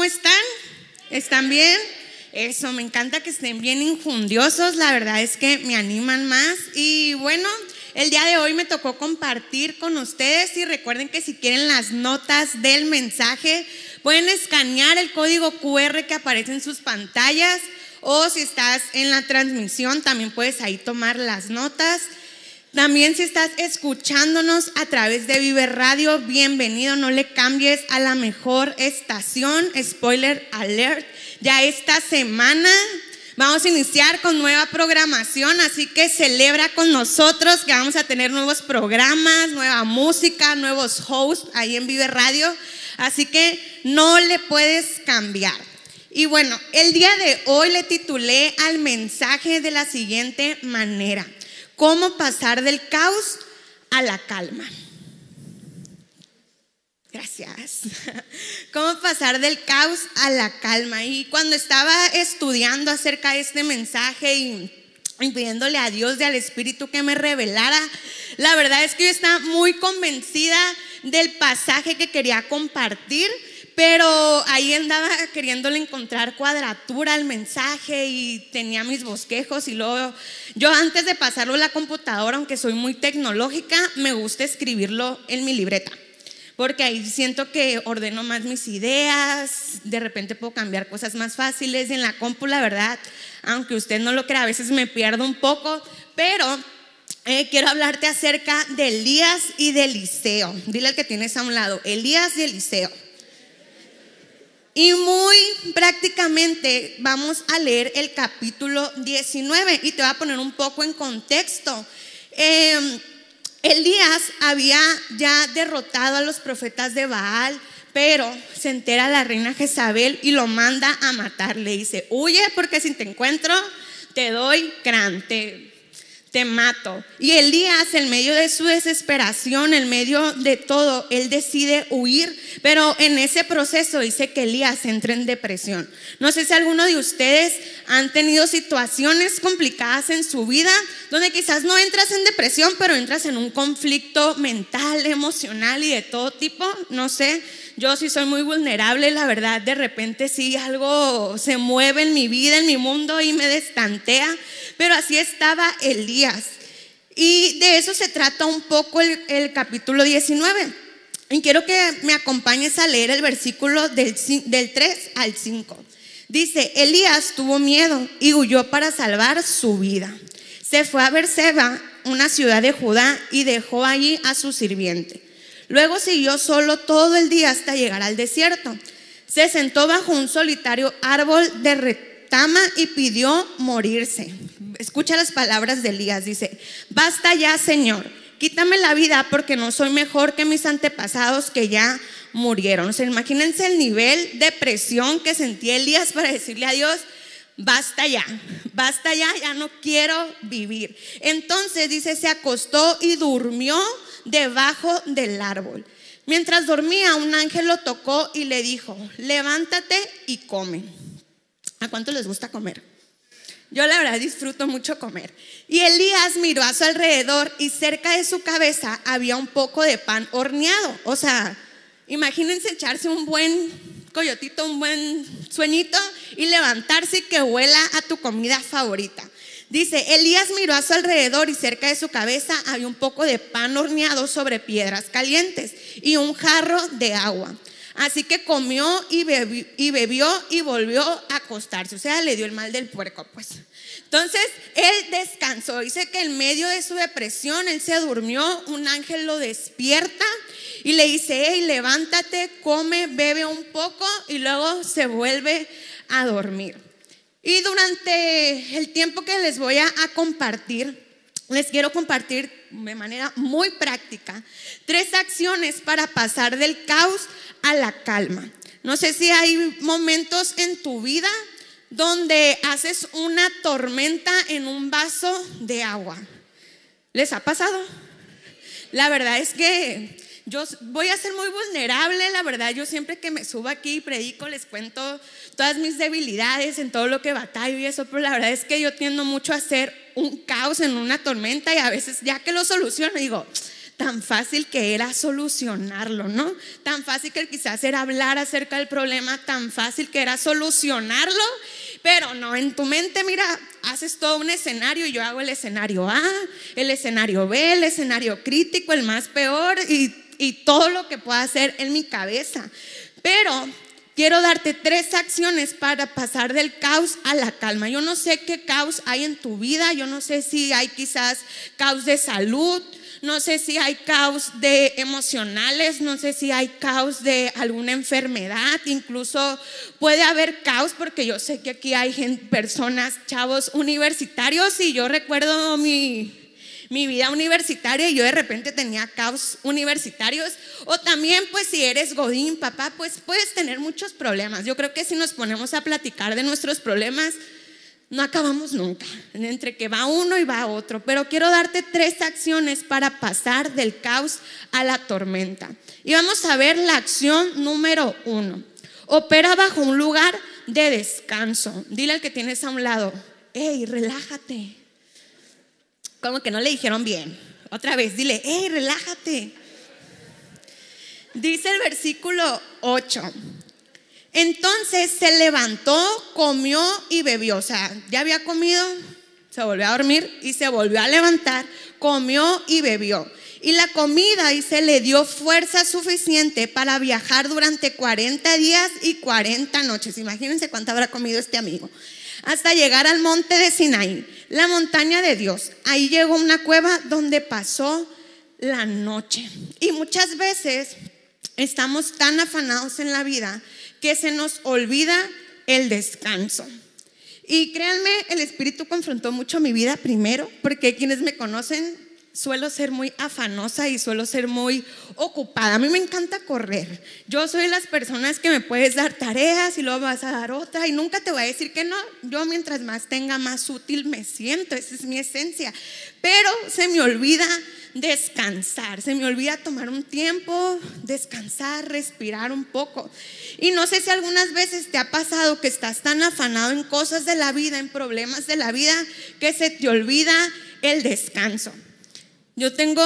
¿cómo están? ¿Están bien? Eso, me encanta que estén bien injundiosos, la verdad es que me animan más. Y bueno, el día de hoy me tocó compartir con ustedes y recuerden que si quieren las notas del mensaje, pueden escanear el código QR que aparece en sus pantallas o si estás en la transmisión, también puedes ahí tomar las notas. También si estás escuchándonos a través de Vive Radio, bienvenido, no le cambies a la mejor estación, spoiler alert. Ya esta semana vamos a iniciar con nueva programación, así que celebra con nosotros que vamos a tener nuevos programas, nueva música, nuevos hosts ahí en Vive Radio, así que no le puedes cambiar. Y bueno, el día de hoy le titulé al mensaje de la siguiente manera cómo pasar del caos a la calma. Gracias. ¿Cómo pasar del caos a la calma? Y cuando estaba estudiando acerca de este mensaje y, pidiéndole a Dios y al Espíritu que me revelara, la verdad es que yo estaba muy convencida del pasaje que quería compartir pero ahí andaba queriéndole encontrar cuadratura al mensaje y tenía mis bosquejos y luego yo antes de pasarlo a la computadora, aunque soy muy tecnológica, me gusta escribirlo en mi libreta. Porque ahí siento que ordeno más mis ideas, de repente puedo cambiar cosas más fáciles. Y en la compu, la verdad, aunque usted no lo crea, a veces me pierdo un poco, pero eh, quiero hablarte acerca de Elías y de Eliseo. Dile al que tienes a un lado, Elías y Eliseo. Y muy prácticamente vamos a leer el capítulo 19 y te voy a poner un poco en contexto. Em, Elías había ya derrotado a los profetas de Baal, pero se entera la reina Jezabel y lo manda a matar. Le dice, huye porque si te encuentro te doy te mato. Y Elías, en medio de su desesperación, en medio de todo, él decide huir, pero en ese proceso dice que Elías entra en depresión. No sé si alguno de ustedes han tenido situaciones complicadas en su vida, donde quizás no entras en depresión, pero entras en un conflicto mental, emocional y de todo tipo, no sé. Yo sí soy muy vulnerable, la verdad, de repente sí algo se mueve en mi vida, en mi mundo y me destantea. Pero así estaba Elías. Y de eso se trata un poco el, capítulo 19. Y quiero que me acompañes a leer el versículo del, del 3 al 5. Dice, Elías tuvo miedo y huyó para salvar su vida. Se fue a Berseba, una ciudad de Judá, y dejó allí a su sirviente. Luego siguió solo todo el día hasta llegar al desierto. Se sentó bajo un solitario árbol de retama y pidió morirse. Escucha las palabras de Elías, dice, basta ya, Señor, quítame la vida porque no soy mejor que mis antepasados que ya murieron. O sea, imagínense el nivel de presión que sentía Elías para decirle a Dios, basta ya, basta ya, ya no quiero vivir. Entonces dice, se acostó y durmió debajo del árbol. Mientras dormía, un ángel lo tocó y le dijo, levántate y come. ¿A cuánto les gusta comer? Yo la verdad disfruto mucho comer. Y Elías miró a su alrededor y cerca de su cabeza había un poco de pan horneado. O sea, imagínense echarse un buen coyotito, un buen sueñito y levantarse y que huela a tu comida favorita. Dice, Elías miró a su alrededor y cerca de su cabeza había un poco de pan horneado sobre piedras calientes y un jarro de agua. Así que comió y bebió, y volvió a acostarse. O sea, le dio el mal del puerco, pues. Entonces, él descansó. Dice que en medio de su depresión, él se durmió. Un ángel lo despierta y le dice, hey, levántate, come, bebe un poco y luego se vuelve a dormir. Y durante el tiempo que les voy a compartir, les quiero compartir de manera muy práctica tres acciones para pasar del caos a la calma. No sé si hay momentos en tu vida donde haces una tormenta en un vaso de agua. ¿Les ha pasado? La verdad es que yo voy a ser muy vulnerable, la verdad, yo siempre que me subo aquí y predico les cuento todas mis debilidades en todo lo que batallo y eso, pero la verdad es que yo tiendo mucho a hacer un caos en una tormenta y a veces ya que lo soluciono digo, tan fácil que era solucionarlo, ¿no? Tan fácil que quizás era hablar acerca del problema, tan fácil que era solucionarlo, pero no, en tu mente, mira, haces todo un escenario y yo hago el escenario A, el escenario B, el escenario crítico, el más peor y, y todo lo que pueda hacer en mi cabeza. Pero quiero darte tres acciones para pasar del caos a la calma. Yo no sé qué caos hay en tu vida, yo no sé si hay quizás caos de salud, no sé si hay caos de emocionales, no sé si hay caos de alguna enfermedad, incluso puede haber caos porque yo sé que aquí hay personas, chavos universitarios y yo recuerdo mi mi vida universitaria y yo de repente tenía caos universitarios. O también, pues si eres Godín, papá, pues puedes tener muchos problemas. Yo creo que si nos ponemos a platicar de nuestros problemas, no acabamos nunca, entre que va uno y va otro. Pero quiero darte tres acciones para pasar del caos a la tormenta. Y vamos a ver la acción número uno. Opera bajo un lugar de descanso. Dile al que tienes a un lado, hey, relájate. Como que no le dijeron bien. Otra vez, dile, hey, relájate. Dice el versículo 8. Entonces se levantó, comió y bebió. O sea, ya había comido, se volvió a dormir y se volvió a levantar, comió y bebió. Y la comida, y se le dio fuerza suficiente para viajar durante 40 días y 40 noches. Imagínense cuánto habrá comido este amigo hasta llegar al monte de Sinaí, la montaña de Dios. Ahí llegó una cueva donde pasó la noche. Y muchas veces estamos tan afanados en la vida que se nos olvida el descanso. Y créanme, el Espíritu confrontó mucho mi vida primero, porque quienes me conocen suelo ser muy afanosa y suelo ser muy ocupada. A mí me encanta correr. Yo soy las personas que me puedes dar tareas y luego vas a dar otra y nunca te voy a decir que no. Yo mientras más tenga, más útil me siento. Esa es mi esencia. Pero se me olvida descansar, se me olvida tomar un tiempo, descansar, respirar un poco. Y no sé si algunas veces te ha pasado que estás tan afanado en cosas de la vida, en problemas de la vida, que se te olvida el descanso. Yo tengo,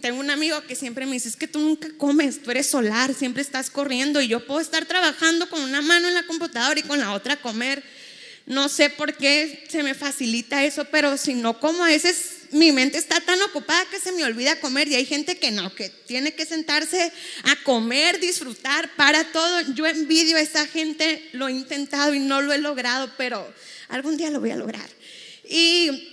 tengo un amigo que siempre me dice, es que tú nunca comes, tú eres solar, siempre estás corriendo y yo puedo estar trabajando con una mano en la computadora y con la otra comer. No sé por qué se me facilita eso, pero si no como a veces mi mente está tan ocupada que se me olvida comer y hay gente que no, que tiene que sentarse a comer, disfrutar para todo. Yo envidio a esa gente, lo he intentado y no lo he logrado, pero algún día lo voy a lograr. Y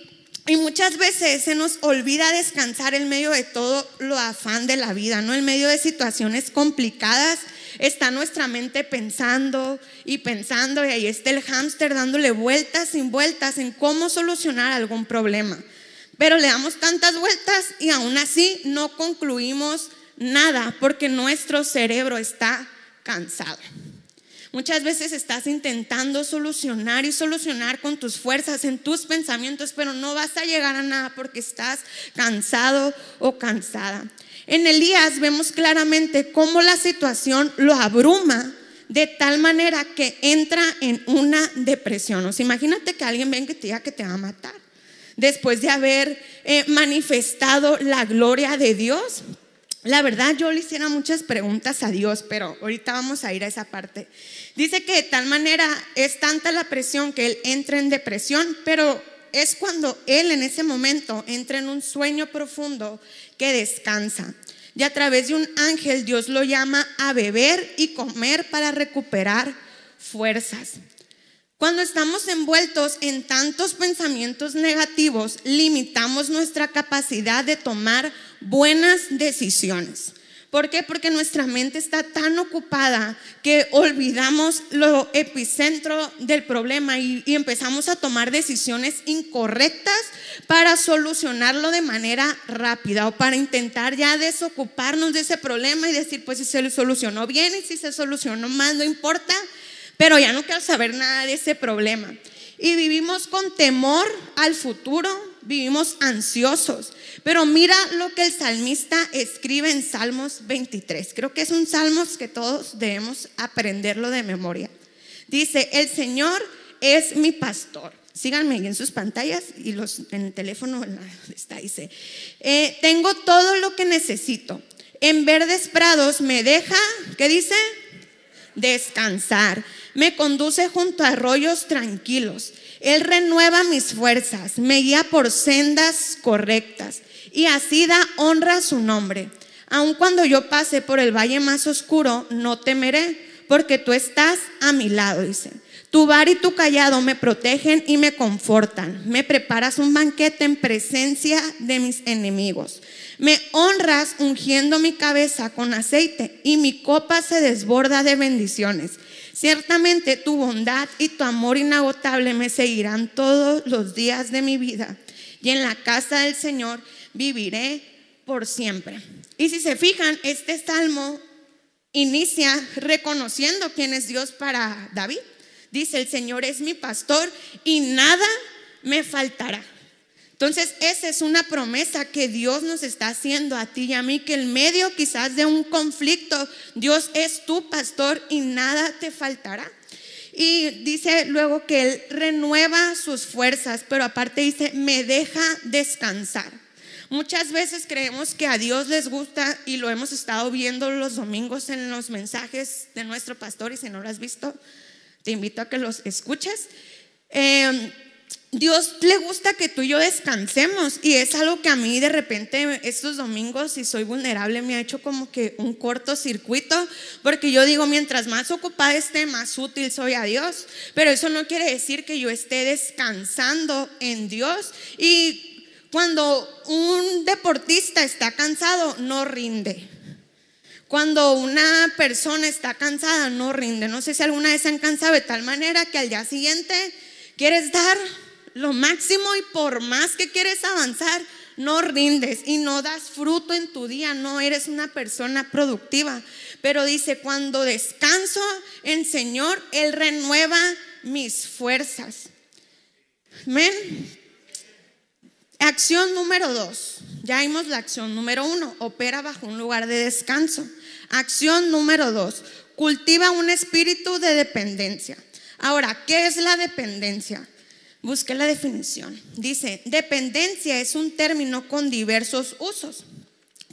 y muchas veces se nos olvida descansar en medio de todo lo afán de la vida, ¿no? En medio de situaciones complicadas está nuestra mente pensando y pensando y ahí está el hámster dándole vueltas sin vueltas en cómo solucionar algún problema. Pero le damos tantas vueltas y aún así no concluimos nada porque nuestro cerebro está cansado. Muchas veces estás intentando solucionar y solucionar con tus fuerzas, en tus pensamientos, pero no vas a llegar a nada porque estás cansado o cansada. En Elías vemos claramente cómo la situación lo abruma de tal manera que entra en una depresión. O sea, imagínate que alguien venga y te diga que te va a matar. Después de haber eh, manifestado la gloria de Dios, la verdad, yo le hiciera muchas preguntas a Dios, pero ahorita vamos a ir a esa parte. Dice que de tal manera es tanta la presión que él entra en depresión, pero es cuando él en ese momento entra en un sueño profundo que descansa. Y a través de un ángel Dios lo llama a beber y comer para recuperar fuerzas. Cuando estamos envueltos en tantos pensamientos negativos, limitamos nuestra capacidad de tomar buenas decisiones. ¿Por qué? Porque nuestra mente está tan ocupada que olvidamos lo epicentro del problema y, empezamos a tomar decisiones incorrectas para solucionarlo de manera rápida o para intentar ya desocuparnos de ese problema y decir, pues si se solucionó bien y si se solucionó mal, no importa, pero ya no quiero saber nada de ese problema. Y vivimos con temor al futuro, vivimos ansiosos. Pero mira lo que el salmista escribe en Salmos 23. Creo que es un salmos que todos debemos aprenderlo de memoria. Dice, el Señor es mi pastor. Síganme en sus pantallas y los, en el teléfono está, dice, eh, tengo todo lo que necesito. En verdes prados me deja, ¿qué dice? Descansar. Me conduce junto a arroyos tranquilos. Él renueva mis fuerzas, me guía por sendas correctas y así da honra a su nombre. Aun cuando yo pase por el valle más oscuro, no temeré, porque tú estás a mi lado, dice. Tu bar y tu callado me protegen y me confortan. Me preparas un banquete en presencia de mis enemigos. Me honras ungiendo mi cabeza con aceite y mi copa se desborda de bendiciones. Ciertamente tu bondad y tu amor inagotable me seguirán todos los días de mi vida. Y en la casa del Señor viviré por siempre. Y si se fijan, este salmo inicia reconociendo quién es Dios para David. Dice, el Señor es mi pastor y nada me faltará. Entonces, esa es una promesa que Dios nos está haciendo a ti y a mí, que en medio quizás de un conflicto, Dios es tu pastor y nada te faltará. Y dice luego que Él renueva sus fuerzas, pero aparte dice, me deja descansar. Muchas veces creemos que a Dios les gusta y lo hemos estado viendo los domingos en los mensajes de nuestro pastor y si no lo has visto, te invito a que los escuches. Em, Dios le gusta que tú y yo descansemos y es algo que a mí de repente estos domingos, si soy vulnerable, me ha hecho como que un cortocircuito, porque yo digo, mientras más ocupada esté, más útil soy a Dios, pero eso no quiere decir que yo esté descansando en Dios y cuando un deportista está cansado, no rinde. Cuando una persona está cansada, no rinde. No sé si alguna vez se han cansado de tal manera que al día siguiente quieres dar lo máximo y por más que quieres avanzar, no rindes y no das fruto en tu día, no eres una persona productiva. Pero dice, cuando descanso en Señor, Él renueva mis fuerzas. Amén. Acción número dos. Ya vimos la acción número uno. Opera bajo un lugar de descanso. Acción número dos. Cultiva un espíritu de dependencia. Ahora, ¿qué es la dependencia? Busqué la definición. Dice, dependencia es un término con diversos usos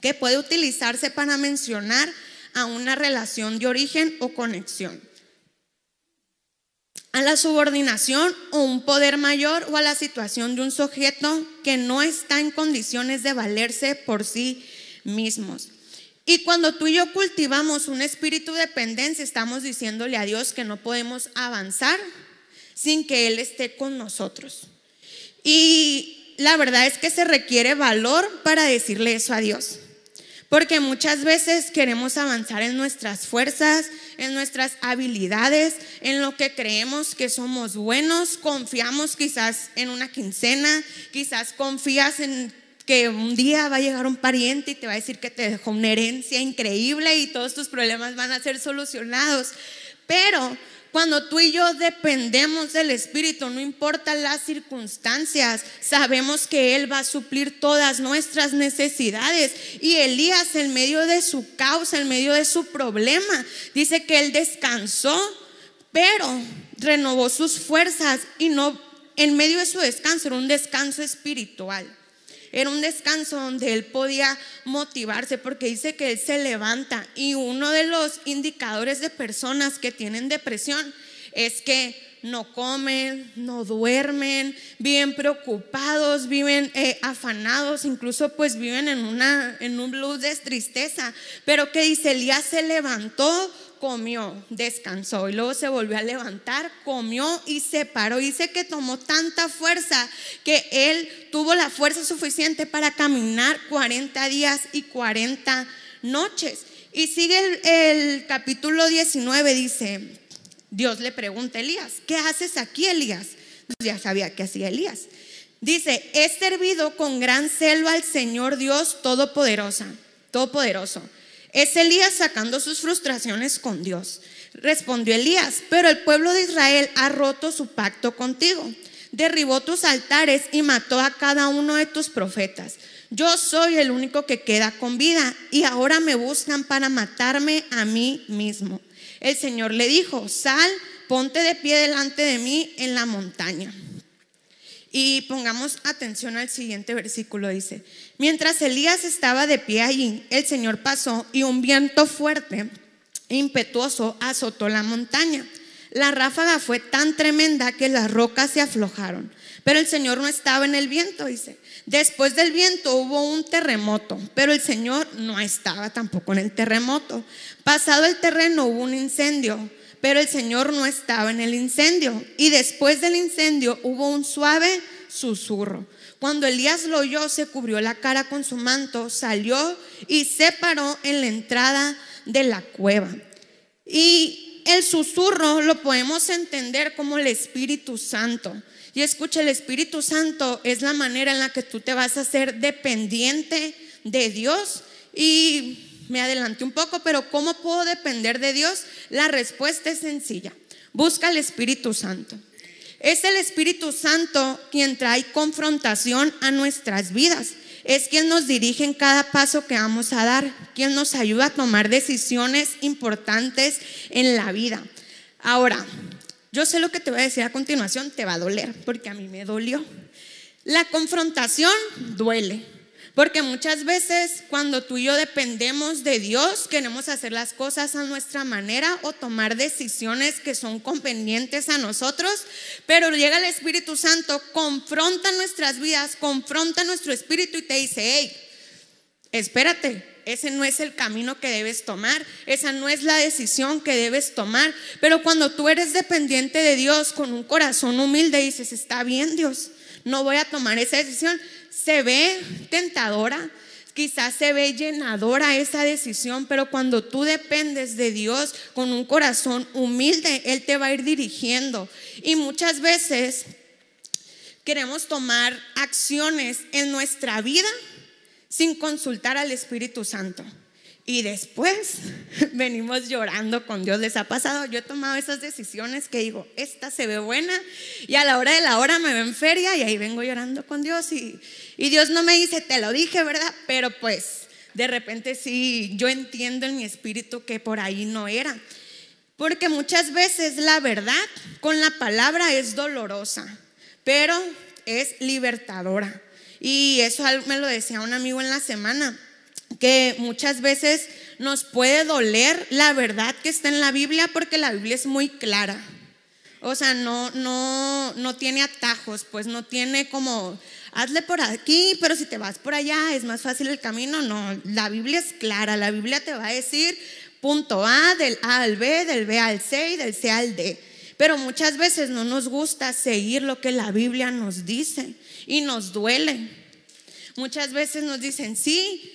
que puede utilizarse para mencionar a una relación de origen o conexión a la subordinación o un poder mayor o a la situación de un sujeto que no está en condiciones de valerse por sí mismos. Y cuando tú y yo cultivamos un espíritu de dependencia, estamos diciéndole a Dios que no podemos avanzar sin que Él esté con nosotros. Y la verdad es que se requiere valor para decirle eso a Dios. Porque muchas veces queremos avanzar en nuestras fuerzas, en nuestras habilidades, en lo que creemos que somos buenos, confiamos quizás en una quincena, quizás confías en que un día va a llegar un pariente y te va a decir que te dejó una herencia increíble y todos tus problemas van a ser solucionados. Pero cuando tú y yo dependemos del Espíritu, no importa las circunstancias, sabemos que Él va a suplir todas nuestras necesidades. Y Elías, en medio de su causa, en medio de su problema, dice que Él descansó, pero renovó sus fuerzas y no, en medio de su descanso, era un descanso espiritual. Era un descanso donde él podía motivarse porque dice que él se levanta y uno de los indicadores de personas que tienen depresión es que no comen, no duermen, viven preocupados, viven eh, afanados, incluso pues viven en, una, en un blues de tristeza. Pero que dice, Elías se levantó comió, descansó y luego se volvió a levantar, comió y se paró. Dice que tomó tanta fuerza que él tuvo la fuerza suficiente para caminar 40 días y 40 noches. Y sigue el, capítulo 19, dice, Dios le pregunta a Elías, ¿qué haces aquí, Elías? ya sabía que hacía Elías. Dice, he servido con gran celo al Señor Dios Todopoderosa, Todopoderoso es Elías sacando sus frustraciones con Dios. Respondió Elías, pero el pueblo de Israel ha roto su pacto contigo. Derribó tus altares y mató a cada uno de tus profetas. Yo soy el único que queda con vida y ahora me buscan para matarme a mí mismo. El Señor le dijo, sal, ponte de pie delante de mí en la montaña. Y pongamos atención al siguiente versículo, dice, mientras Elías estaba de pie allí, el Señor pasó y un viento fuerte impetuoso azotó la montaña. La ráfaga fue tan tremenda que las rocas se aflojaron, pero el Señor no estaba en el viento, dice. Después del viento hubo un terremoto, pero el Señor no estaba tampoco en el terremoto. Pasado el terreno hubo un incendio, pero el Señor no estaba en el incendio. Y después del incendio hubo un suave susurro. Cuando Elías lo oyó, se cubrió la cara con su manto, salió y se paró en la entrada de la cueva. Y el susurro lo podemos entender como el Espíritu Santo. Y escucha, el Espíritu Santo es la manera en la que tú te vas a hacer dependiente de Dios. Y me adelanté un poco, pero ¿cómo puedo depender de Dios? La respuesta es sencilla. Busca el Espíritu Santo. Es el Espíritu Santo quien trae confrontación a nuestras vidas. Es quien nos dirige en cada paso que vamos a dar, quien nos ayuda a tomar decisiones importantes en la vida. Ahora, yo sé lo que te voy a decir a continuación, te va a doler, porque a mí me dolió. La confrontación duele, porque muchas veces cuando tú y yo dependemos de Dios, queremos hacer las cosas a nuestra manera o tomar decisiones que son convenientes a nosotros, pero llega el Espíritu Santo, confronta nuestras vidas, confronta nuestro espíritu y te dice, hey, espérate, ese no es el camino que debes tomar, esa no es la decisión que debes tomar. Pero cuando tú eres dependiente de Dios con un corazón humilde, dices, está bien Dios, no voy a tomar esa decisión. Se ve tentadora, quizás se ve llenadora esa decisión, pero cuando tú dependes de Dios con un corazón humilde, Él te va a ir dirigiendo. Y muchas veces queremos tomar acciones en nuestra vida sin consultar al Espíritu Santo. Y después venimos llorando con Dios. ¿Les ha pasado? Yo he tomado esas decisiones que digo, esta se ve buena y a la hora de la hora me ven feria y ahí vengo llorando con Dios y, y Dios no me dice, te lo dije, ¿verdad? Pero pues de repente sí, yo entiendo en mi espíritu que por ahí no era. Porque muchas veces la verdad con la palabra es dolorosa, pero es libertadora. Y eso me lo decía un amigo en la semana, que muchas veces nos puede doler la verdad que está en la Biblia porque la Biblia es muy clara. O sea, no, no, no tiene atajos, pues no tiene como, hazle por aquí, pero si te vas por allá es más fácil el camino. No, la Biblia es clara, la Biblia te va a decir punto A, del A al B, del B al C y del C al D. Pero muchas veces no nos gusta seguir lo que la Biblia nos dice y nos duele. Muchas veces nos dicen, sí,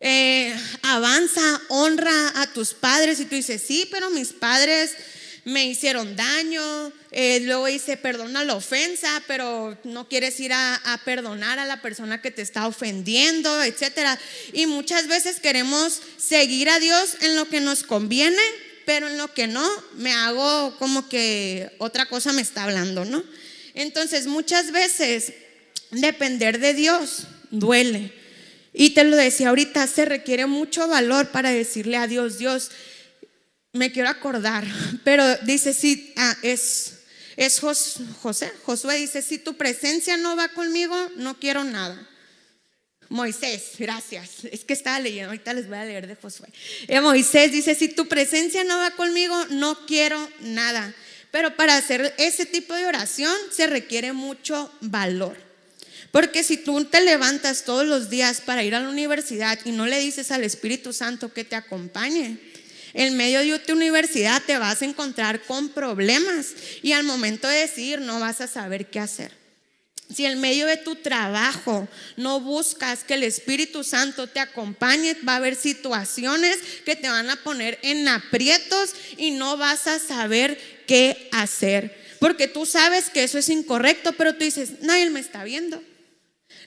eh, avanza, honra a tus padres y tú dices, sí, pero mis padres me hicieron daño, eh, luego dice, perdona la ofensa, pero no quieres ir a, a, perdonar a la persona que te está ofendiendo, etc. Y muchas veces queremos seguir a Dios en lo que nos conviene, pero en lo que no, me hago como que otra cosa me está hablando, ¿no? Entonces, muchas veces depender de Dios duele. Y te lo decía ahorita, se requiere mucho valor para decirle a Dios, Dios, me quiero acordar, pero dice, sí, ah, es, es José, Josué dice, si tu presencia no va conmigo, no quiero nada. Moisés, gracias. Es que estaba leyendo, ahorita les voy a leer de Josué. Eh, Moisés dice, si tu presencia no va conmigo, no quiero nada. Pero para hacer ese tipo de oración se requiere mucho valor. Porque si tú te levantas todos los días para ir a la universidad y no le dices al Espíritu Santo que te acompañe, en medio de tu universidad te vas a encontrar con problemas y al momento de decir no vas a saber qué hacer. Si en medio de tu trabajo no buscas que el Espíritu Santo te acompañe, va a haber situaciones que te van a poner en aprietos y no vas a saber qué hacer. Porque tú sabes que eso es incorrecto, pero tú dices, nadie me está viendo,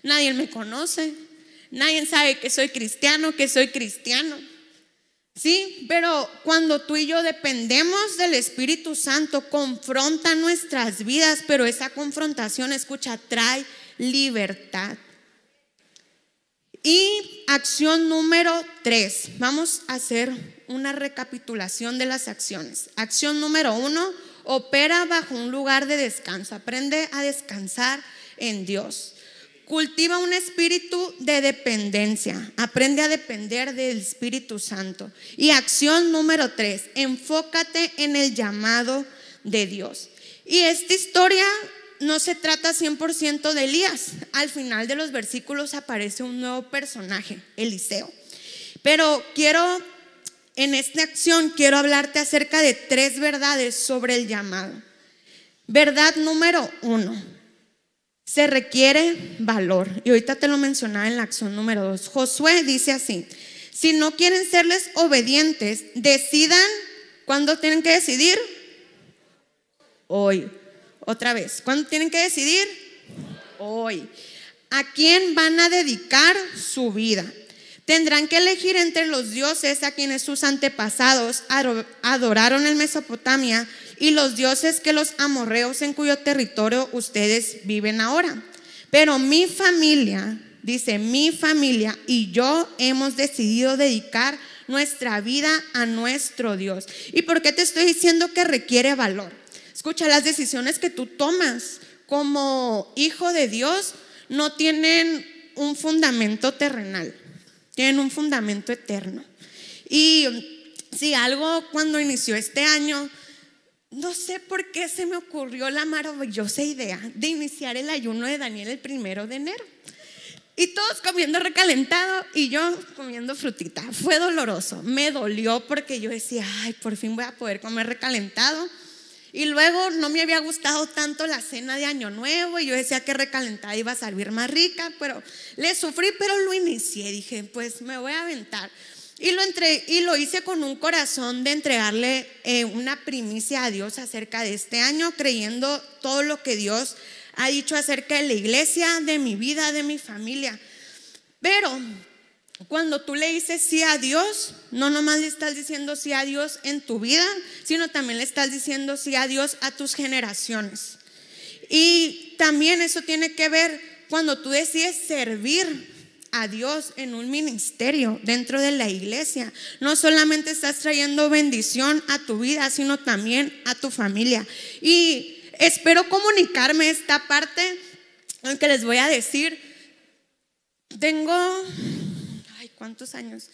nadie me conoce, nadie sabe que soy cristiano, que soy cristiano. Sí, pero cuando tú y yo dependemos del Espíritu Santo, confronta nuestras vidas, pero esa confrontación, escucha, trae libertad. Y acción número tres, vamos a hacer una recapitulación de las acciones. Acción número uno, opera bajo un lugar de descanso, aprende a descansar en Dios. Cultiva un espíritu de dependencia. Aprende a depender del Espíritu Santo. Y acción número tres, enfócate en el llamado de Dios. Y esta historia no se trata 100% de Elías. Al final de los versículos aparece un nuevo personaje, Eliseo. Pero quiero, en esta acción, quiero hablarte acerca de tres verdades sobre el llamado. Verdad número uno, se requiere valor. Y ahorita te lo mencionaba en la acción número dos. Josué dice así, si no quieren serles obedientes, decidan cuándo tienen que decidir. Hoy. Otra vez, ¿cuándo tienen que decidir? Hoy. ¿A quién van a dedicar su vida? Tendrán que elegir entre los dioses a quienes sus antepasados adoraron en Mesopotamia y los dioses que los amorreos en cuyo territorio ustedes viven ahora. Pero mi familia, dice, mi familia y yo hemos decidido dedicar nuestra vida a nuestro Dios. ¿Y por qué te estoy diciendo que requiere valor? Escucha, las decisiones que tú tomas como hijo de Dios no tienen un fundamento terrenal, tienen un fundamento eterno. Y si algo cuando inició este año, no sé por qué se me ocurrió la maravillosa idea de iniciar el ayuno de Daniel el primero de enero. Y todos comiendo recalentado y yo comiendo frutita. Fue doloroso, me dolió porque yo decía, ay, por fin voy a poder comer recalentado. Y luego no me había gustado tanto la cena de Año Nuevo y yo decía que recalentada iba a salir más rica, pero le sufrí, pero lo inicié. Dije, pues me voy a aventar. Y lo, entre, y lo hice con un corazón de entregarle eh, una primicia a Dios acerca de este año, creyendo todo lo que Dios ha dicho acerca de la iglesia, de mi vida, de mi familia. Pero cuando tú le dices sí a Dios, no nomás le estás diciendo sí a Dios en tu vida, sino también le estás diciendo sí a Dios a tus generaciones. Y también eso tiene que ver cuando tú decides servir a Dios en un ministerio dentro de la iglesia. No solamente estás trayendo bendición a tu vida, sino también a tu familia. Y espero comunicarme esta parte, aunque les voy a decir, tengo ¿Cuántos años?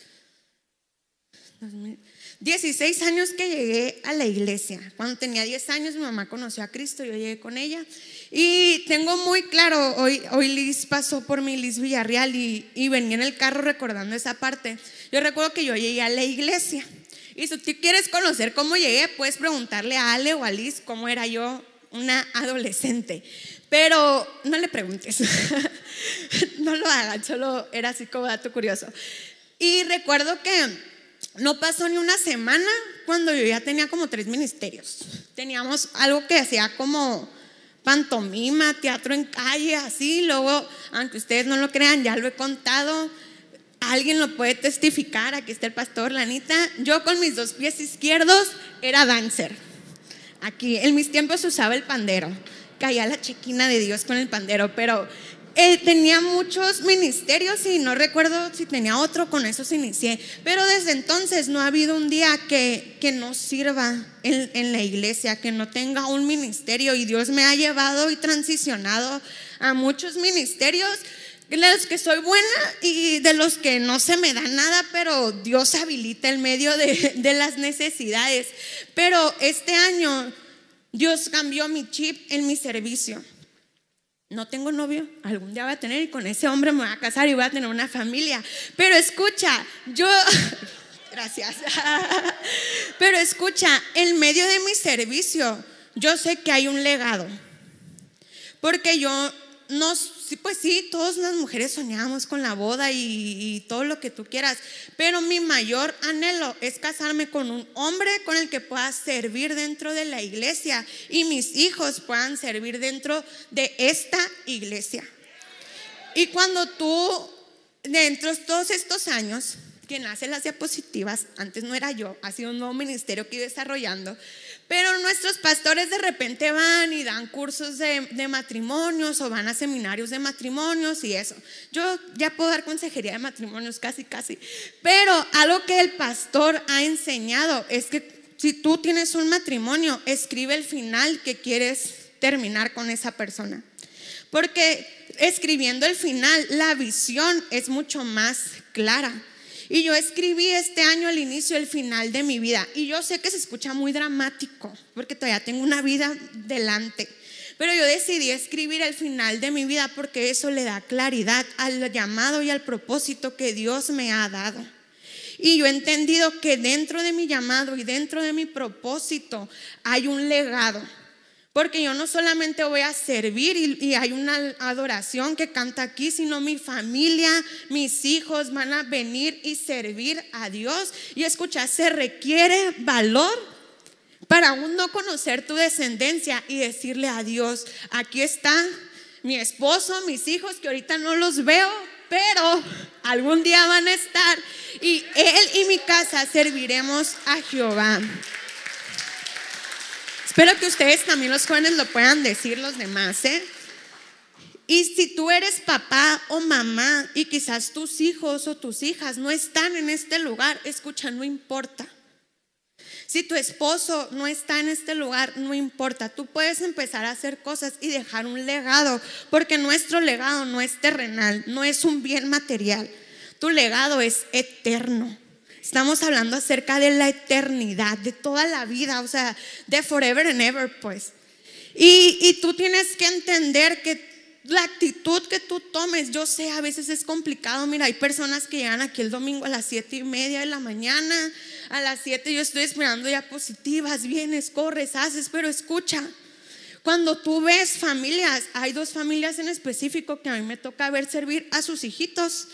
16 años que llegué a la iglesia. Cuando tenía 10 años mi mamá conoció a Cristo, yo llegué con ella. Y tengo muy claro, hoy, hoy Liz pasó por mi Liz Villarreal y, y venía en el carro recordando esa parte. Yo recuerdo que yo llegué a la iglesia. Y si tú quieres conocer cómo llegué, puedes preguntarle a Ale o a Liz cómo era yo una adolescente. Pero no le preguntes, no lo hagan, solo era así como dato curioso. Y recuerdo que no pasó ni una semana cuando yo ya tenía como tres ministerios. Teníamos algo que hacía como pantomima, teatro en calle, así. Luego, aunque ustedes no lo crean, ya lo he contado. Alguien lo puede testificar. Aquí está el pastor Lanita. Yo con mis dos pies izquierdos era dancer. Aquí, en mis tiempos usaba el pandero caía la chiquina de Dios con el pandero, pero eh, tenía muchos ministerios y no recuerdo si tenía otro, con eso se inicié. Pero desde entonces no ha habido un día que, que no sirva en, en, la iglesia, que no tenga un ministerio y Dios me ha llevado y transicionado a muchos ministerios de los que soy buena y de los que no se me da nada, pero Dios habilita el medio de, de las necesidades. Pero este año Dios cambió mi chip en mi servicio. No tengo novio, algún día voy a tener y con ese hombre me voy a casar y voy a tener una familia. Pero escucha, yo, gracias, pero escucha, en medio de mi servicio, yo sé que hay un legado. Porque yo no, pues sí, todas las mujeres soñamos con la boda y, todo lo que tú quieras, pero mi mayor anhelo es casarme con un hombre con el que pueda servir dentro de la iglesia y mis hijos puedan servir dentro de esta iglesia. Y cuando tú, dentro de todos estos años, quien hace las diapositivas, antes no era yo, ha sido un nuevo ministerio que iba desarrollando, pero nuestros pastores de repente van y dan cursos de, matrimonios o van a seminarios de matrimonios y eso. Yo ya puedo dar consejería de matrimonios casi, casi. Pero algo que el pastor ha enseñado es que si tú tienes un matrimonio, escribe el final que quieres terminar con esa persona. porque escribiendo el final, la visión es mucho más clara. Y yo escribí este año el inicio, el final de mi vida. Y yo sé que se escucha muy dramático, porque todavía tengo una vida delante. Pero yo decidí escribir el final de mi vida porque eso le da claridad al llamado y al propósito que Dios me ha dado. Y yo he entendido que dentro de mi llamado y dentro de mi propósito hay un legado. Porque yo no solamente voy a servir y, hay una adoración que canta aquí, sino mi familia, mis hijos van a venir y servir a Dios. Y escucha, se requiere valor para aún no conocer tu descendencia y decirle a Dios, aquí está mi esposo, mis hijos, que ahorita no los veo, pero algún día van a estar y él y mi casa serviremos a Jehová. Espero que ustedes también los jóvenes lo puedan decir los demás, ¿eh? Y si tú eres papá o mamá y quizás tus hijos o tus hijas no están en este lugar, escucha, no importa. Si tu esposo no está en este lugar, no importa. Tú puedes empezar a hacer cosas y dejar un legado, porque nuestro legado no es terrenal, no es un bien material. Tu legado es eterno. Estamos hablando acerca de la eternidad, de toda la vida, o sea, de forever and ever, pues. Y, tú tienes que entender que la actitud que tú tomes, yo sé, a veces es complicado. Mira, hay personas que llegan aquí el domingo a las siete y media de la mañana, a las siete yo estoy esperando ya positivas, vienes, corres, haces, pero escucha. Cuando tú ves familias, hay dos familias en específico que a mí me toca ver servir a sus hijitos.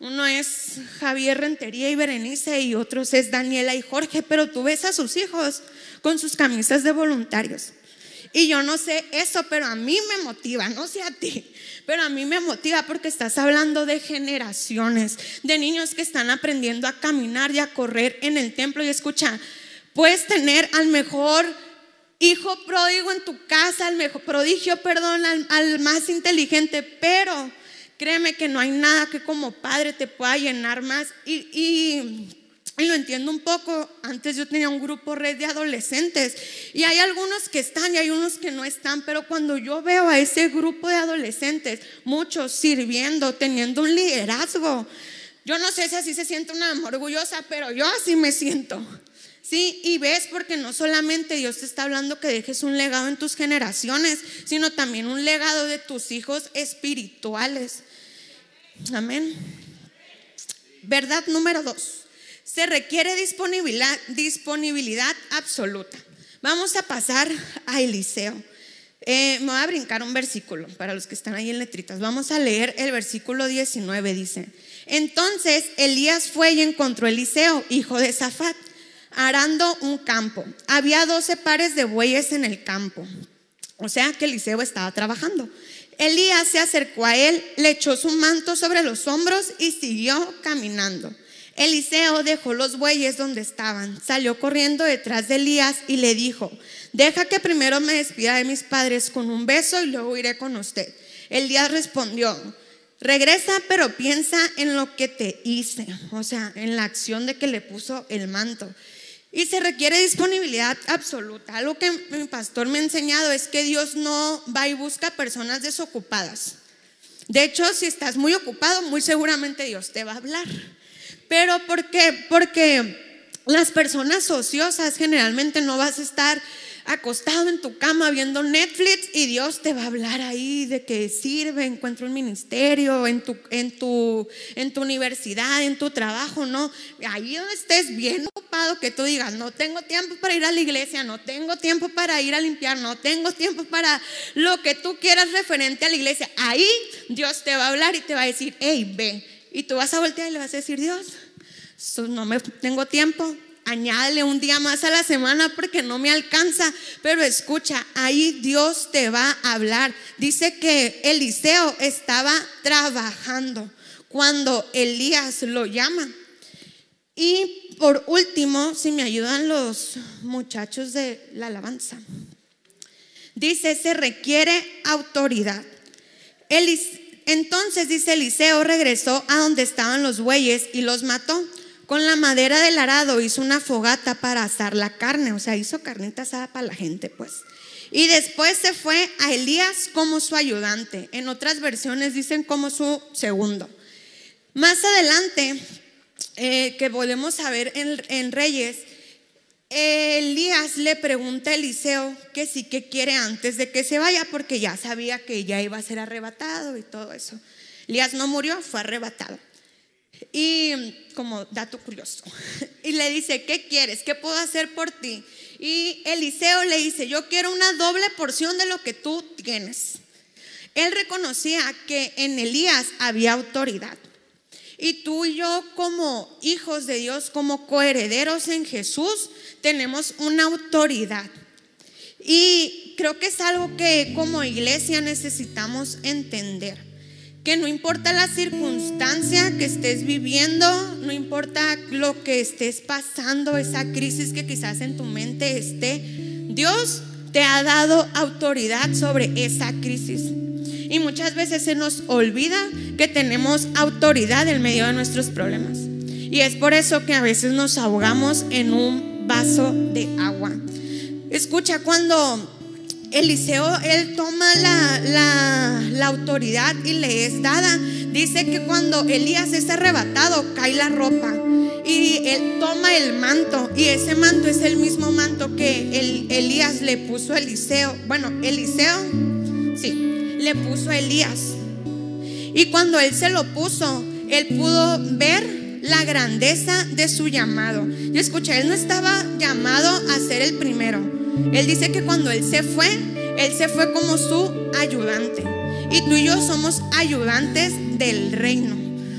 Uno es Javier Rentería y Berenice y otros es Daniela y Jorge, pero tú ves a sus hijos con sus camisas de voluntarios. Y yo no sé eso, pero a mí me motiva, no sé a ti, pero a mí me motiva porque estás hablando de generaciones, de niños que están aprendiendo a caminar y a correr en el templo. Y escucha, puedes tener al mejor hijo pródigo en tu casa, al mejor prodigio, perdón, al, al más inteligente, pero Créeme que no hay nada que como padre te pueda llenar más. Y, lo entiendo un poco. Antes yo tenía un grupo red de adolescentes y hay algunos que están y hay unos que no están. Pero cuando yo veo a ese grupo de adolescentes, muchos sirviendo, teniendo un liderazgo, yo no sé si así se siente una orgullosa, pero yo así me siento. Sí, y ves porque no solamente Dios te está hablando que dejes un legado en tus generaciones, sino también un legado de tus hijos espirituales. Amén. Verdad número dos. Se requiere disponibilidad, absoluta. Vamos a pasar a Eliseo. Eh, me voy a brincar un versículo para los que están ahí en letritas. Vamos a leer el versículo 19. Dice: Entonces Elías fue y encontró a Eliseo, hijo de Zafat, arando un campo. Había doce pares de bueyes en el campo. O sea que Eliseo estaba trabajando. Elías se acercó a él, le echó su manto sobre los hombros y siguió caminando. Eliseo dejó los bueyes donde estaban, salió corriendo detrás de Elías y le dijo, deja que primero me despida de mis padres con un beso y luego iré con usted. Elías respondió, regresa pero piensa en lo que te hice, o sea, en la acción de que le puso el manto. Y se requiere disponibilidad absoluta. Algo que mi pastor me ha enseñado es que Dios no va y busca personas desocupadas. De hecho, si estás muy ocupado, muy seguramente Dios te va a hablar. Pero ¿por qué? Porque las personas ociosas generalmente no vas a estar acostado en tu cama viendo Netflix y Dios te va a hablar ahí de que sirve, encuentro un ministerio, en tu, en tu, en tu universidad, en tu trabajo, no. Ahí donde estés bien ocupado, que tú digas, no tengo tiempo para ir a la iglesia, no tengo tiempo para ir a limpiar, no tengo tiempo para lo que tú quieras referente a la iglesia. Ahí Dios te va a hablar y te va a decir, hey, ve. Y tú vas a voltear y le vas a decir, Dios, no me tengo tiempo, añádele un día más a la semana porque no me alcanza. Pero escucha, ahí Dios te va a hablar. Dice que Eliseo estaba trabajando cuando Elías lo llama. Y por último, si me ayudan los muchachos de la alabanza, dice, se requiere autoridad. Entonces, dice Eliseo, regresó a donde estaban los bueyes y los mató. Con la madera del arado hizo una fogata para asar la carne, o sea, hizo carnita asada para la gente, pues. Y después se fue a Elías como su ayudante. En otras versiones dicen como su segundo. Más adelante, eh, que volvemos a ver en, en Reyes, Elías le pregunta a Eliseo que sí que quiere antes de que se vaya, porque ya sabía que ya iba a ser arrebatado y todo eso. Elías no murió, fue arrebatado. Y como dato curioso, y le dice, ¿qué quieres? ¿Qué puedo hacer por ti? Y Eliseo le dice, yo quiero una doble porción de lo que tú tienes. Él reconocía que en Elías había autoridad. Y tú y yo como hijos de Dios, como coherederos en Jesús, tenemos una autoridad. Y creo que es algo que como iglesia necesitamos entender que no importa la circunstancia que estés viviendo, no importa lo que estés pasando, esa crisis que quizás en tu mente esté, Dios te ha dado autoridad sobre esa crisis. Y muchas veces se nos olvida que tenemos autoridad en medio de nuestros problemas. Y es por eso que a veces nos ahogamos en un vaso de agua. Escucha, cuando Eliseo, él toma la, la, autoridad y le es dada. Dice que cuando Elías es arrebatado, cae la ropa y él toma el manto y ese manto es el mismo manto que el, Elías le puso a Eliseo. Bueno, Eliseo, sí, le puso a Elías. Y cuando él se lo puso, él pudo ver la grandeza de su llamado. Yo escuché, él no estaba llamado a ser el primero. Él dice que cuando Él se fue, Él se fue como su ayudante. Y tú y yo somos ayudantes del reino.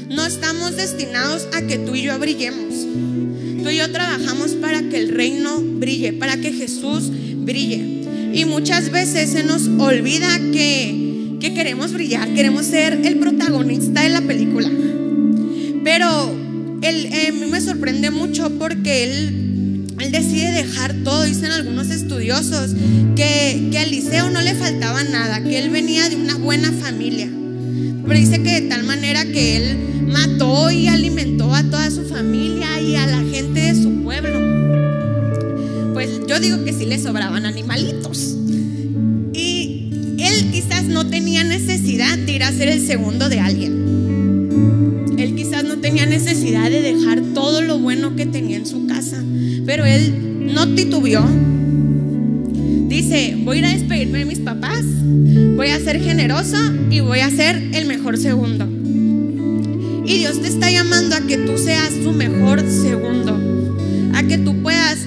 No estamos destinados a que tú y yo brillemos. Tú y yo trabajamos para que el reino brille, para que Jesús brille. Y muchas veces se nos olvida que, que queremos brillar, queremos ser el protagonista de la película. Pero él, eh, a mí me sorprende mucho porque él él decide dejar todo. Dicen algunos estudiosos que, que a Eliseo no le faltaba nada, que él venía de una buena familia. Pero dice que de tal manera que él mató y alimentó a toda su familia y a la gente de su pueblo. Pues yo digo que sí le sobraban animalitos. Y él quizás no tenía necesidad de ir a ser el segundo de alguien. Él quizás no tenía necesidad de dejar todo lo bueno que tenía en su casa. Pero él no titubeó. Dice, voy a ir a despedirme de mis papás, voy a ser generoso y voy a ser el mejor segundo. Y Dios te está llamando a que tú seas tu mejor segundo, a que tú puedas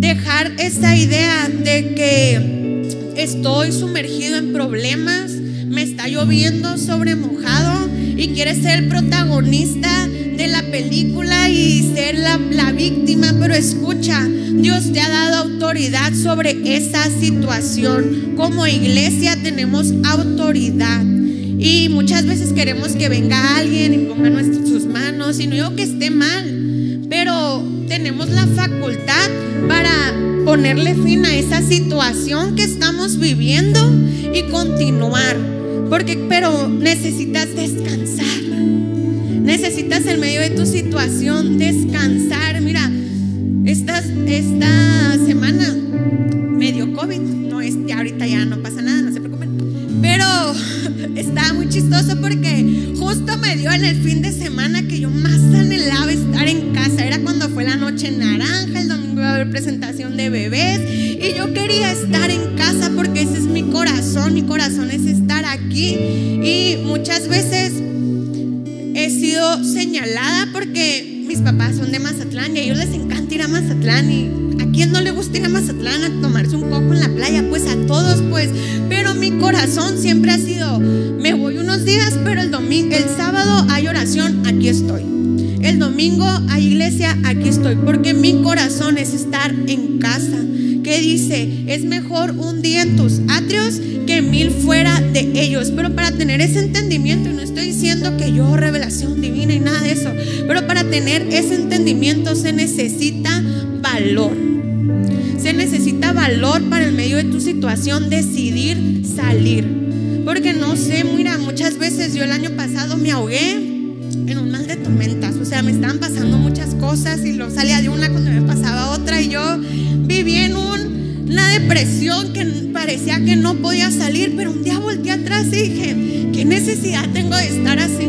dejar esa idea de que estoy sumergido en problemas, me está lloviendo sobre mojado y quieres ser el protagonista de la película y ser la, la víctima, pero escucha, Dios te ha dado autoridad sobre esa situación. Como iglesia tenemos autoridad. Y muchas veces queremos que venga alguien y ponga nuestras, sus manos. Y no digo que esté mal, pero tenemos la facultad para ponerle fin a esa situación que estamos viviendo y continuar. Porque, pero necesitas descansar. Necesitas en medio de tu situación descansar. Mira, esta, esta semana me dio COVID. No es, ahorita ya no pasa nada, no se preocupen. Pero estaba muy chistoso porque justo me dio en el fin de semana que yo más anhelaba estar en casa. Era cuando fue la noche naranja, el domingo iba a haber presentación de bebés. Y yo quería estar en casa porque ese es mi corazón. Mi corazón es estar porque mis papás son de Mazatlán y a ellos les encanta ir a Mazatlán y a quién no le gusta ir a Mazatlán a tomarse un coco en la playa, pues a todos pues, pero mi corazón siempre ha sido, me voy unos días, pero el domingo, el sábado hay oración, aquí estoy. El domingo hay iglesia, aquí estoy, porque mi corazón es estar en casa. ¿Qué dice? Es mejor un día en tus atrios que mil fuera de ellos. Pero para tener ese entendimiento, y no estoy diciendo que yo revelación divina y nada de eso, pero para tener ese entendimiento se necesita valor. Se necesita valor para en medio de tu situación decidir salir. Porque no sé, mira, muchas veces yo el año pasado me ahogué en un mal de tormentas. O sea, me estaban pasando muchas cosas y lo salía de una cuando me pasaba otra y yo viví en un una depresión que parecía que no podía salir, pero un día volteé atrás y dije, ¿qué necesidad tengo de estar así?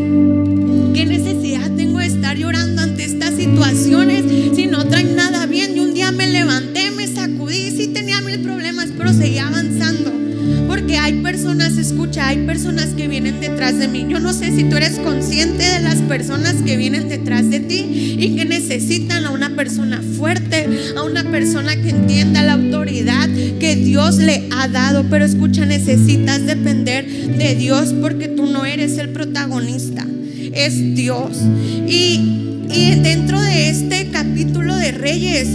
¿Qué necesidad tengo de estar llorando ante estas situaciones si no traen nada bien? Y un día me levanté, me sacudí, sí tenía mil problemas, pero seguía avanzando. Porque hay personas, escucha, hay personas que vienen detrás de mí. Yo no sé si tú eres consciente de las personas que vienen detrás de ti y que necesitan a una persona fuerte, persona que entienda la autoridad que Dios le ha dado. Pero escucha, necesitas depender de Dios porque tú no eres el protagonista, es Dios. Y, y dentro de este capítulo de Reyes,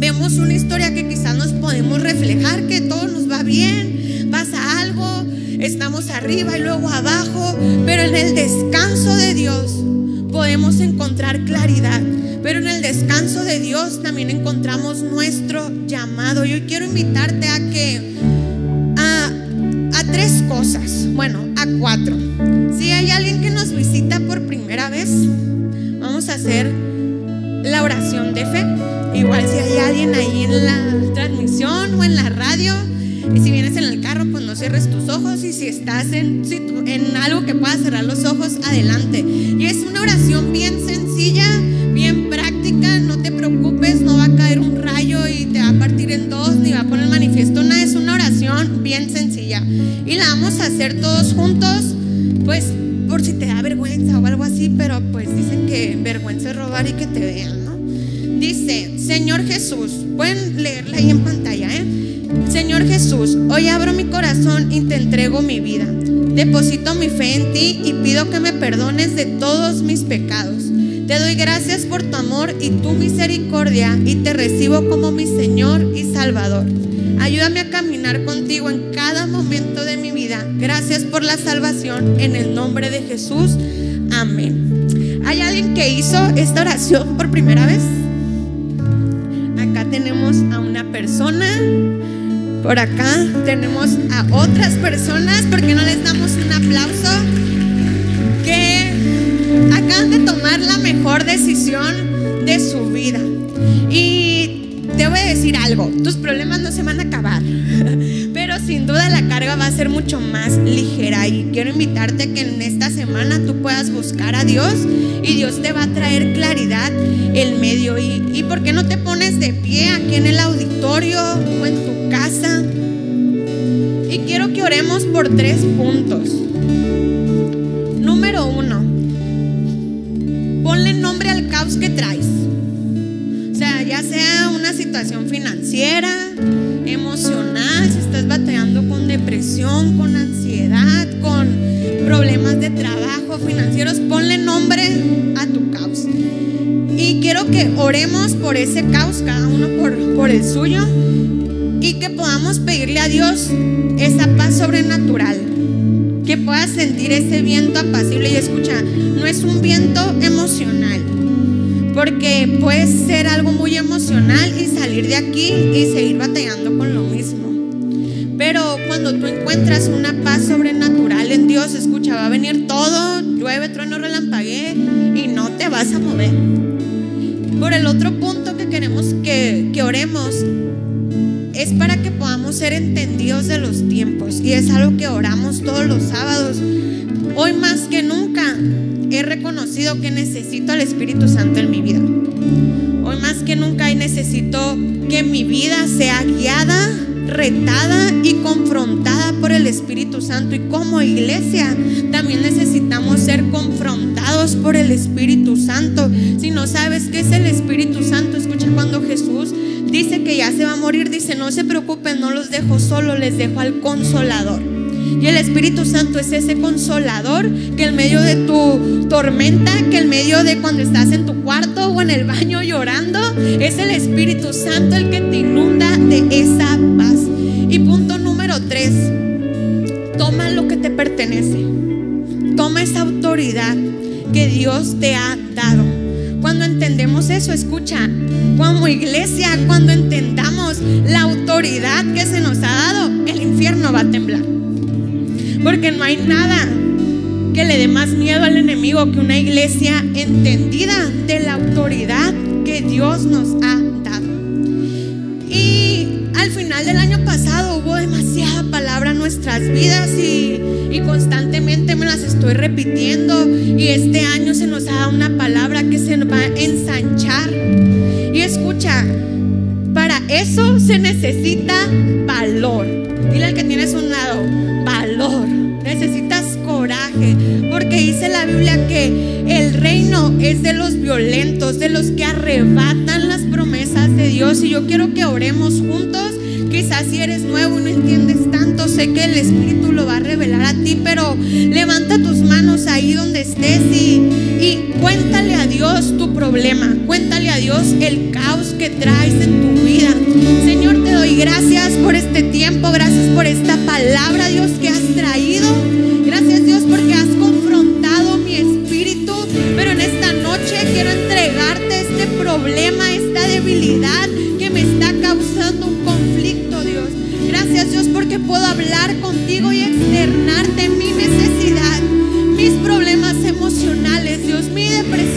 vemos una historia que quizás nos podemos reflejar, que todo nos va bien, pasa algo, estamos arriba y luego abajo, pero en el descanso de Dios podemos encontrar claridad. Pero en el descanso de Dios también encontramos nuestro llamado. Yo quiero invitarte a que a, tres cosas, bueno, a cuatro. Si hay alguien que nos visita por primera vez, vamos a hacer la oración de fe. Igual si hay alguien ahí en la transmisión o en la radio, y si vienes en el carro, pues no cierres tus ojos. Y si estás en, en algo que puedas cerrar los ojos, adelante. Y es una oración bien sencilla, bien sencilla. Y la vamos a hacer todos juntos, pues por si te da vergüenza o algo así. Pero pues dicen que vergüenza es robar y que te vean, ¿no? Dice, Señor Jesús, pueden leerla ahí en pantalla, ¿eh? Señor Jesús, hoy abro mi corazón y te entrego mi vida. Deposito mi fe en ti y pido que me perdones de todos mis pecados. Te doy gracias por tu amor y tu misericordia y te recibo como mi Señor y Salvador. Ayúdame a caminar contigo en cada momento de mi vida. Gracias por la salvación en el nombre de Jesús. Amén. ¿Hay alguien que hizo esta oración por primera vez? Acá tenemos a una persona. Por acá tenemos a otras personas. ¿Por qué no les damos un aplauso? Que acaban de tomar la mejor decisión de su vida. Y te voy a decir algo, tus problemas no se van a acabar, pero sin duda la carga va a ser mucho más ligera y quiero invitarte que en esta semana tú puedas buscar a Dios y Dios te va a traer claridad en medio. ¿Y, y por qué no te pones de pie aquí en el auditorio o en tu casa? Y quiero que oremos por tres puntos. Número uno, ponle nombre al caos que traes. O sea, ya sea situación financiera, emocional, si estás batallando con depresión, con ansiedad, con problemas de trabajo, financieros, ponle nombre a tu caos. Y quiero que oremos por ese caos, cada uno por, por el suyo, y que podamos pedirle a Dios esa paz sobrenatural que puedas sentir ese viento apacible y escucha, no es un viento emocional, porque puede ser algo muy emocional y salir de aquí y seguir batallando con lo mismo. Pero cuando tú encuentras una paz sobrenatural en Dios, escucha, va a venir todo, llueve, trueno, relampaguee y no te vas a mover. Por el otro punto que queremos que, que oremos es para que podamos ser entendidos de los tiempos y es algo que oramos todos los sábados. Hoy más que nunca he reconocido que necesito al Espíritu Santo en mi vida. Hoy más que nunca necesito que mi vida sea guiada, retada y confrontada por el Espíritu Santo. Y como iglesia también necesitamos ser confrontados por el Espíritu Santo. Si no sabes qué es el Espíritu Santo, escucha cuando Jesús dice que ya se va a morir, dice, no se preocupen, no los dejo solo, les dejo al consolador. Y el Espíritu Santo es ese consolador que en medio de tu tormenta, que en medio de cuando estás en tu cuarto o en el baño llorando, es el Espíritu Santo el que te inunda de esa paz. Y punto número tres, toma lo que te pertenece. Toma esa autoridad que Dios te ha dado. Cuando entendemos eso, escucha, como iglesia, cuando entendamos la autoridad que se nos ha dado, el infierno va a temblar. Porque no hay nada que le dé más miedo al enemigo que una iglesia entendida de la autoridad que Dios nos ha dado. Y al final del año pasado hubo demasiada palabra en nuestras vidas y, constantemente me las estoy repitiendo y este año se nos ha dado una palabra que se nos va a ensanchar. Y escucha, para eso se necesita valor. es de los violentos, de los que arrebatan las promesas de Dios. Y yo quiero que oremos juntos. Quizás si eres nuevo y no entiendes tanto, sé que el Espíritu lo va a revelar a ti, pero levanta tus manos ahí donde estés y, y cuéntale a Dios tu problema, cuéntale a Dios el caos que traes en tu vida. Señor, te doy gracias por este tiempo, gracias por esta palabra, Dios, que has traído. que me está causando un conflicto, Dios. Gracias, Dios, porque puedo hablar contigo y externarte mi necesidad, mis problemas emocionales, Dios, mi depresión